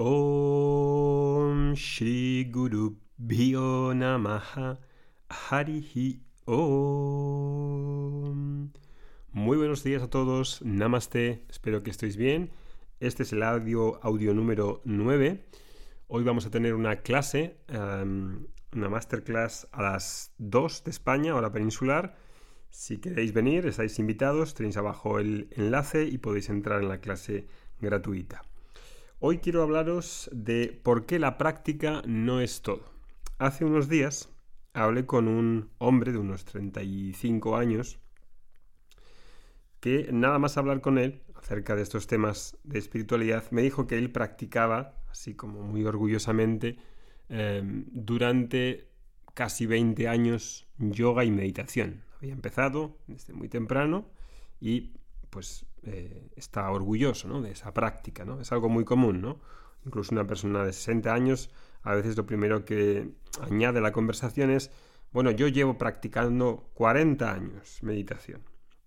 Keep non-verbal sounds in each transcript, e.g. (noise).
Om Shri Guru Namaha Harihi Om. Muy buenos días a todos, Namaste, espero que estéis bien. Este es el audio, audio número 9. Hoy vamos a tener una clase, um, una masterclass a las 2 de España, hora peninsular. Si queréis venir, estáis invitados, tenéis abajo el enlace y podéis entrar en la clase gratuita. Hoy quiero hablaros de por qué la práctica no es todo. Hace unos días hablé con un hombre de unos 35 años que nada más hablar con él acerca de estos temas de espiritualidad, me dijo que él practicaba, así como muy orgullosamente, em, durante casi 20 años yoga y meditación. Había empezado desde muy temprano y pues eh, está orgulloso de esa práctica. ¿no? Es algo muy común. ¿no? Incluso una persona de 60 años, a veces lo primero que añade a la conversación es, bueno, yo llevo practicando 40 años meditación.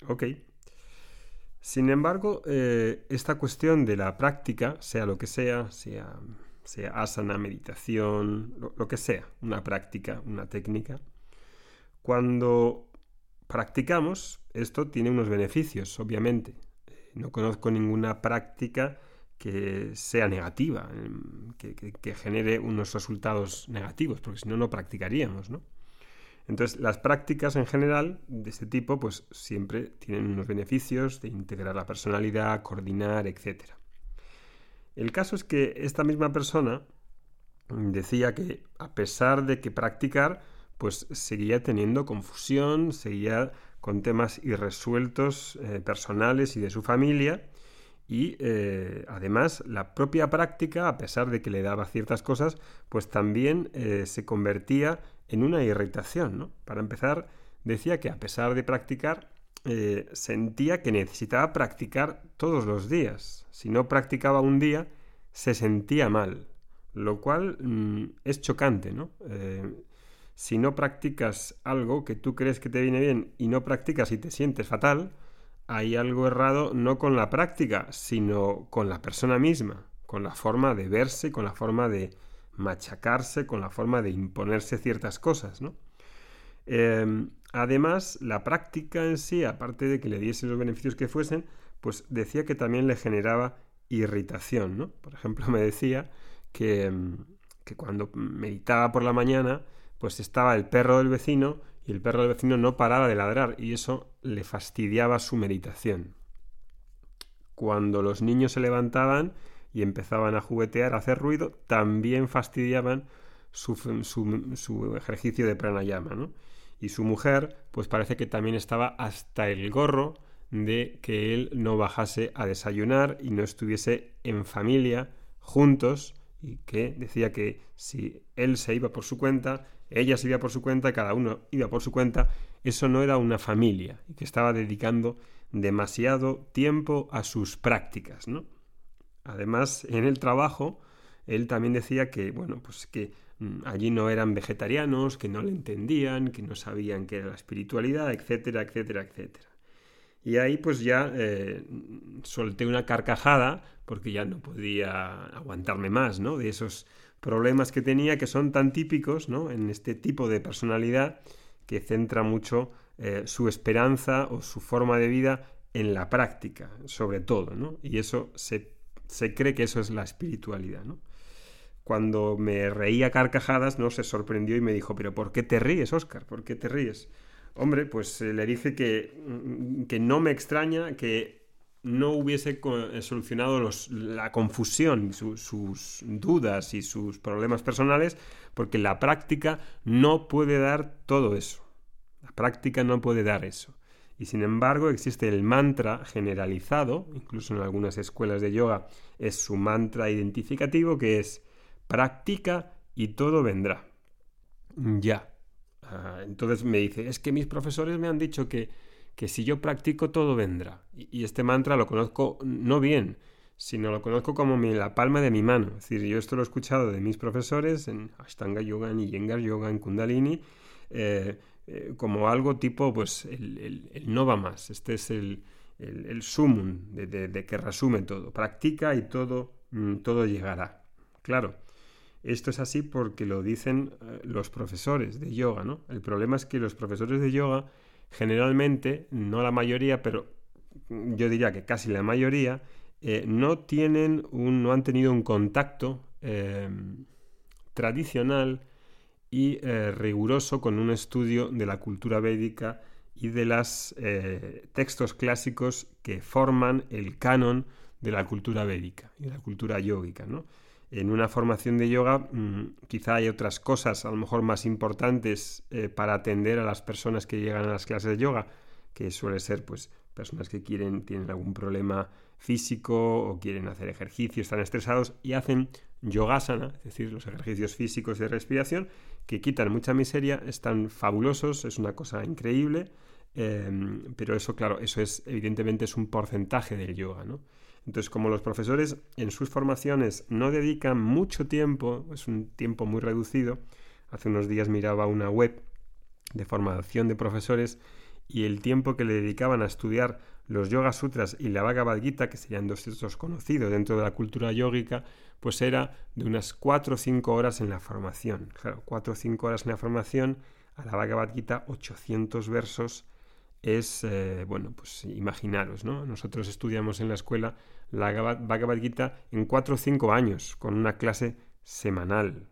Ok. Sin embargo, eh, esta cuestión de la práctica, sea lo que sea, sea, sea asana, meditación, lo que sea, una práctica, una técnica, cuando practicamos, esto tiene unos beneficios, obviamente. No conozco ninguna práctica que sea negativa, em, que, genere unos resultados negativos, porque si no, no practicaríamos, ¿no? Entonces, las prácticas en general de este tipo, pues siempre tienen unos beneficios de integrar la personalidad, coordinar, etc. El caso es que esta misma persona decía que a pesar de que practicar, pues seguía teniendo confusión, seguía con temas irresueltos eh, personales y de su familia. Y eh, además la propia práctica, a pesar de que le daba ciertas cosas, pues también eh, se convertía en una irritación. Para empezar, decía que a pesar de practicar, sentía que necesitaba practicar todos los días. Si no practicaba un día, se sentía mal, lo cual mm, es chocante, ¿no? Si no practicas algo que tú crees que te viene bien y no practicas y te sientes fatal, hay algo errado no con la práctica, sino con la persona misma, con la forma de verse, con la forma de machacarse, con la forma de imponerse ciertas cosas, ¿no? Em, además, la práctica en sí, aparte de que le diese los beneficios que fuesen, pues decía que también le generaba irritación, ¿no? Por ejemplo, (laughs) me decía que, em, que cuando meditaba por la mañana, pues estaba el perro del vecino y el perro del vecino no paraba de ladrar y eso le fastidiaba su meditación. Cuando los niños se levantaban y empezaban a juguetear, a hacer ruido, también fastidiaban su, su, ejercicio de pranayama. ¿no? Y su mujer, pues parece que también estaba hasta el gorro de que él no bajase a desayunar y no estuviese en familia juntos y que decía que si él se iba por su cuenta, ella se iba por su cuenta, cada uno iba por su cuenta, eso no era una familia y que estaba dedicando demasiado tiempo a sus prácticas, ¿no? Además, en el trabajo, él también decía que, bueno, pues que mm, allí no eran vegetarianos, que no le entendían, que no sabían qué era la espiritualidad, etcétera, etcétera, etcétera. Y ahí pues ya eh, solté una carcajada porque ya no podía aguantarme más, ¿no? De esos problemas que tenía que son tan típicos ¿no? en este tipo de personalidad que centra mucho eh, su esperanza o su forma de vida en la práctica, sobre todo, ¿no? Y eso se, se, cree que eso es la espiritualidad, ¿no? Cuando me reía carcajadas, ¿no? Se sorprendió y me dijo, pero ¿por qué te ríes, Oscar? ¿Por qué te ríes? Hombre, pues eh, le dije que, mm, que no me extraña que no hubiese eh, solucionado la confusión, sus dudas y sus problemas personales, porque la práctica no puede dar todo eso. La práctica no puede dar eso. Y sin embargo existe el mantra generalizado, incluso en algunas escuelas de yoga es su mantra identificativo, que es practica y todo vendrá. Ya. Entonces me dice, es que mis profesores me han dicho que que si yo practico todo vendrá. Y, este mantra lo conozco no bien, sino lo conozco como la palma de mi mano. Es decir, yo esto lo he escuchado de mis profesores en Ashtanga Yoga, en Iyengar Yoga, en Kundalini, eh, eh, como algo tipo, pues, el, no va más. Este es el, el, sumum de, que resume todo. Practica y todo, mm, todo llegará. Claro, esto es así porque lo dicen eh, los profesores de yoga, ¿no? El problema es que los profesores de yoga generalmente, no la mayoría, pero yo diría que casi la mayoría, eh, no tienen un, no han tenido un contacto em, tradicional y eh, riguroso con un estudio de la cultura védica y de los textos clásicos que forman el canon de la cultura védica y de la cultura yógica, ¿no? En una formación de yoga mm, quizá hay otras cosas a lo mejor más importantes eh, para atender a las personas que llegan a las clases de yoga, que suele ser pues personas que quieren, tienen algún problema físico o quieren hacer ejercicio, están estresados y hacen yogasana, es decir, los ejercicios físicos de respiración, que quitan mucha miseria, están fabulosos, es una cosa increíble, em, pero eso, claro, eso es evidentemente es un porcentaje del yoga, ¿no? Entonces, como los profesores en sus formaciones no dedican mucho tiempo, es un tiempo muy reducido, hace unos días miraba una web de formación de profesores y el tiempo que le dedicaban a estudiar los Yoga Sutras y la Bhagavad Gita, que serían dos textos conocidos dentro de la cultura yógica, pues era de unas 4 o 5 horas en la formación. Claro, 4 o 5 horas en la formación, a la Bhagavad Gita 800 versos es, eh, bueno, pues imaginaros, ¿no? Nosotros estudiamos en la escuela la Bhagavad Gita en cuatro o cinco años, con una clase semanal,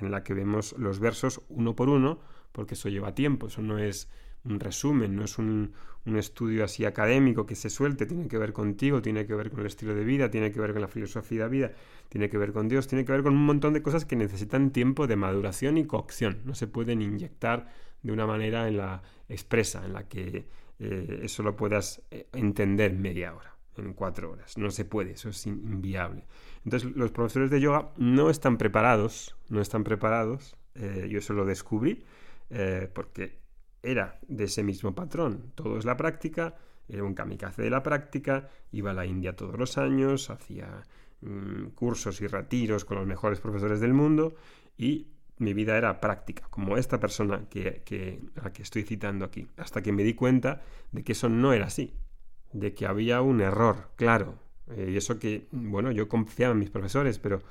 en la que vemos los versos uno por uno, porque eso lleva tiempo, eso no es un resumen, no es un, un, estudio así académico que se suelte, tiene que ver contigo, tiene que ver con el estilo de vida, tiene que ver con la filosofía de vida, tiene que ver con Dios, tiene que ver con un montón de cosas que necesitan tiempo de maduración y cocción, no se pueden inyectar de una manera en la expresa, en la que eh, eso lo puedas eh, entender media hora, en cuatro horas. No se puede, eso es inviable. Entonces los profesores de yoga no están preparados, no están preparados, eh, yo eso lo descubrí, porque era de ese mismo patrón. Todo es la práctica, era un kamikaze de la práctica, iba a la India todos los años, hacía mm, cursos y retiros con los mejores profesores del mundo y mi vida era práctica, como esta persona que, a la que estoy citando aquí, hasta que me di cuenta de que eso no era así, de que había un error, claro. Eh, y eso que, bueno, yo confiaba en mis profesores, pero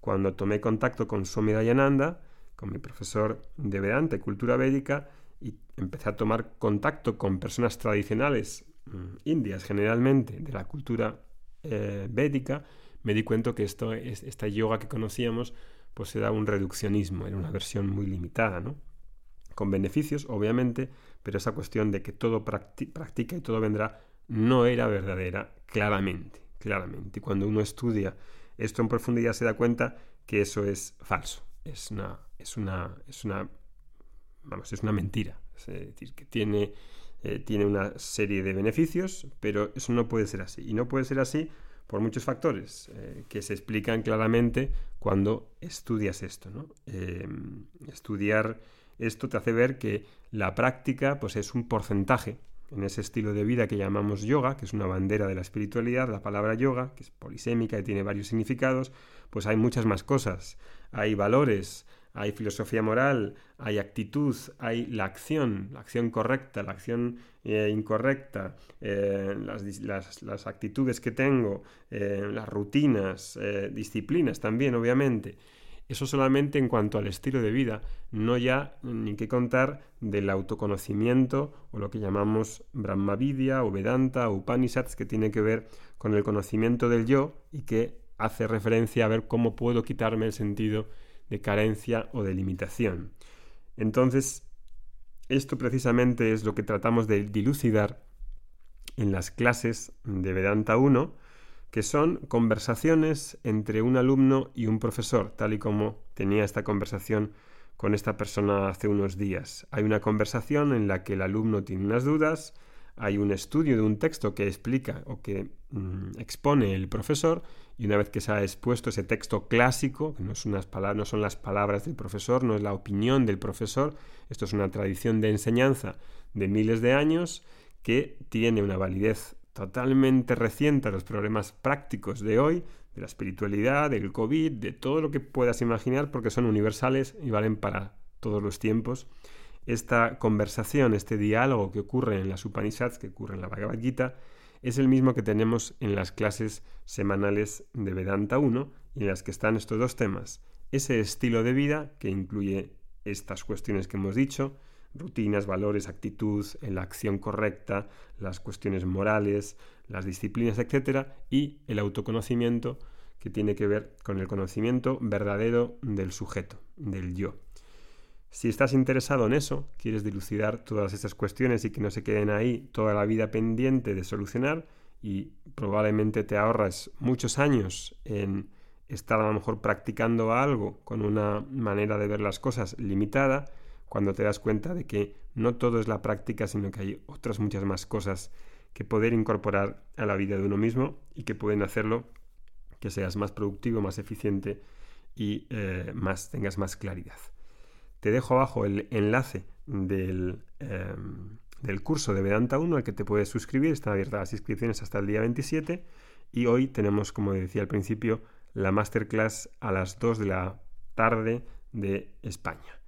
cuando tomé contacto con Swami Dayananda, con mi profesor de Vedanta y cultura védica, y empecé a tomar contacto con personas tradicionales mm, indias generalmente de la cultura eh, védica, me di cuenta que esto, esta yoga que conocíamos pues era un reduccionismo, era una versión muy limitada, ¿no? Con beneficios, obviamente, pero esa cuestión de que todo practica y todo vendrá no era verdadera, claramente, claramente. Y cuando uno estudia esto en profundidad se da cuenta que eso es falso, es una, es una, es una, vamos, es una mentira. Es decir, que tiene, eh, tiene una serie de beneficios, pero eso no puede ser así. Y no puede ser así por muchos factores eh, que se explican claramente cuando estudias esto. Em, estudiar esto te hace ver que la práctica pues, es un porcentaje en ese estilo de vida que llamamos yoga, que es una bandera de la espiritualidad, la palabra yoga, que es polisémica y tiene varios significados, pues hay muchas más cosas. Hay valores, hay filosofía moral, hay actitud, hay la acción, la acción correcta, la acción eh, incorrecta, eh, las, actitudes que tengo, eh, las rutinas, disciplinas también, obviamente. Eso solamente en cuanto al estilo de vida, no ya ni que contar del autoconocimiento o lo que llamamos Brahmavidya o Vedanta o Upanishads, que tiene que ver con el conocimiento del yo y que hace referencia a ver cómo puedo quitarme el sentido de carencia o de limitación. Entonces, esto precisamente es lo que tratamos de dilucidar en las clases de Vedanta 1, que son conversaciones entre un alumno y un profesor, tal y como tenía esta conversación con esta persona hace unos días. Hay una conversación en la que el alumno tiene unas dudas, hay un estudio de un texto que explica o que mm, expone el profesor y una vez que se ha expuesto ese texto clásico, que no, son las palabras del profesor, no es la opinión del profesor, esto es una tradición de enseñanza de miles de años que tiene una validez totalmente reciente a los problemas prácticos de hoy, de la espiritualidad, del COVID, de todo lo que puedas imaginar, porque son universales y valen para todos los tiempos. Esta conversación, este diálogo que ocurre en las Upanishads, que ocurre en la Bhagavad Gita, es el mismo que tenemos en las clases semanales de Vedanta 1 y en las que están estos dos temas. Ese estilo de vida que incluye estas cuestiones que hemos dicho, rutinas, valores, actitud, la acción correcta, las cuestiones morales, las disciplinas, etc. Y el autoconocimiento que tiene que ver con el conocimiento verdadero del sujeto, del yo. Si estás interesado en eso, quieres dilucidar todas estas cuestiones y que no se queden ahí toda la vida pendiente de solucionar y probablemente te ahorras muchos años en estar a lo mejor practicando algo con una manera de ver las cosas limitada, cuando te das cuenta de que no todo es la práctica, sino que hay otras muchas más cosas que poder incorporar a la vida de uno mismo y que pueden hacerlo que seas más productivo, más eficiente y eh, más, tengas más claridad. Te dejo abajo el enlace del, em, del curso de Vedanta 1 al que te puedes suscribir. Están abiertas las inscripciones hasta el día 27 y hoy tenemos, como decía al principio, la masterclass a las 2 de la tarde de España.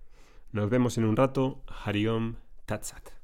Nos vemos en un rato. Hariom Tatsat.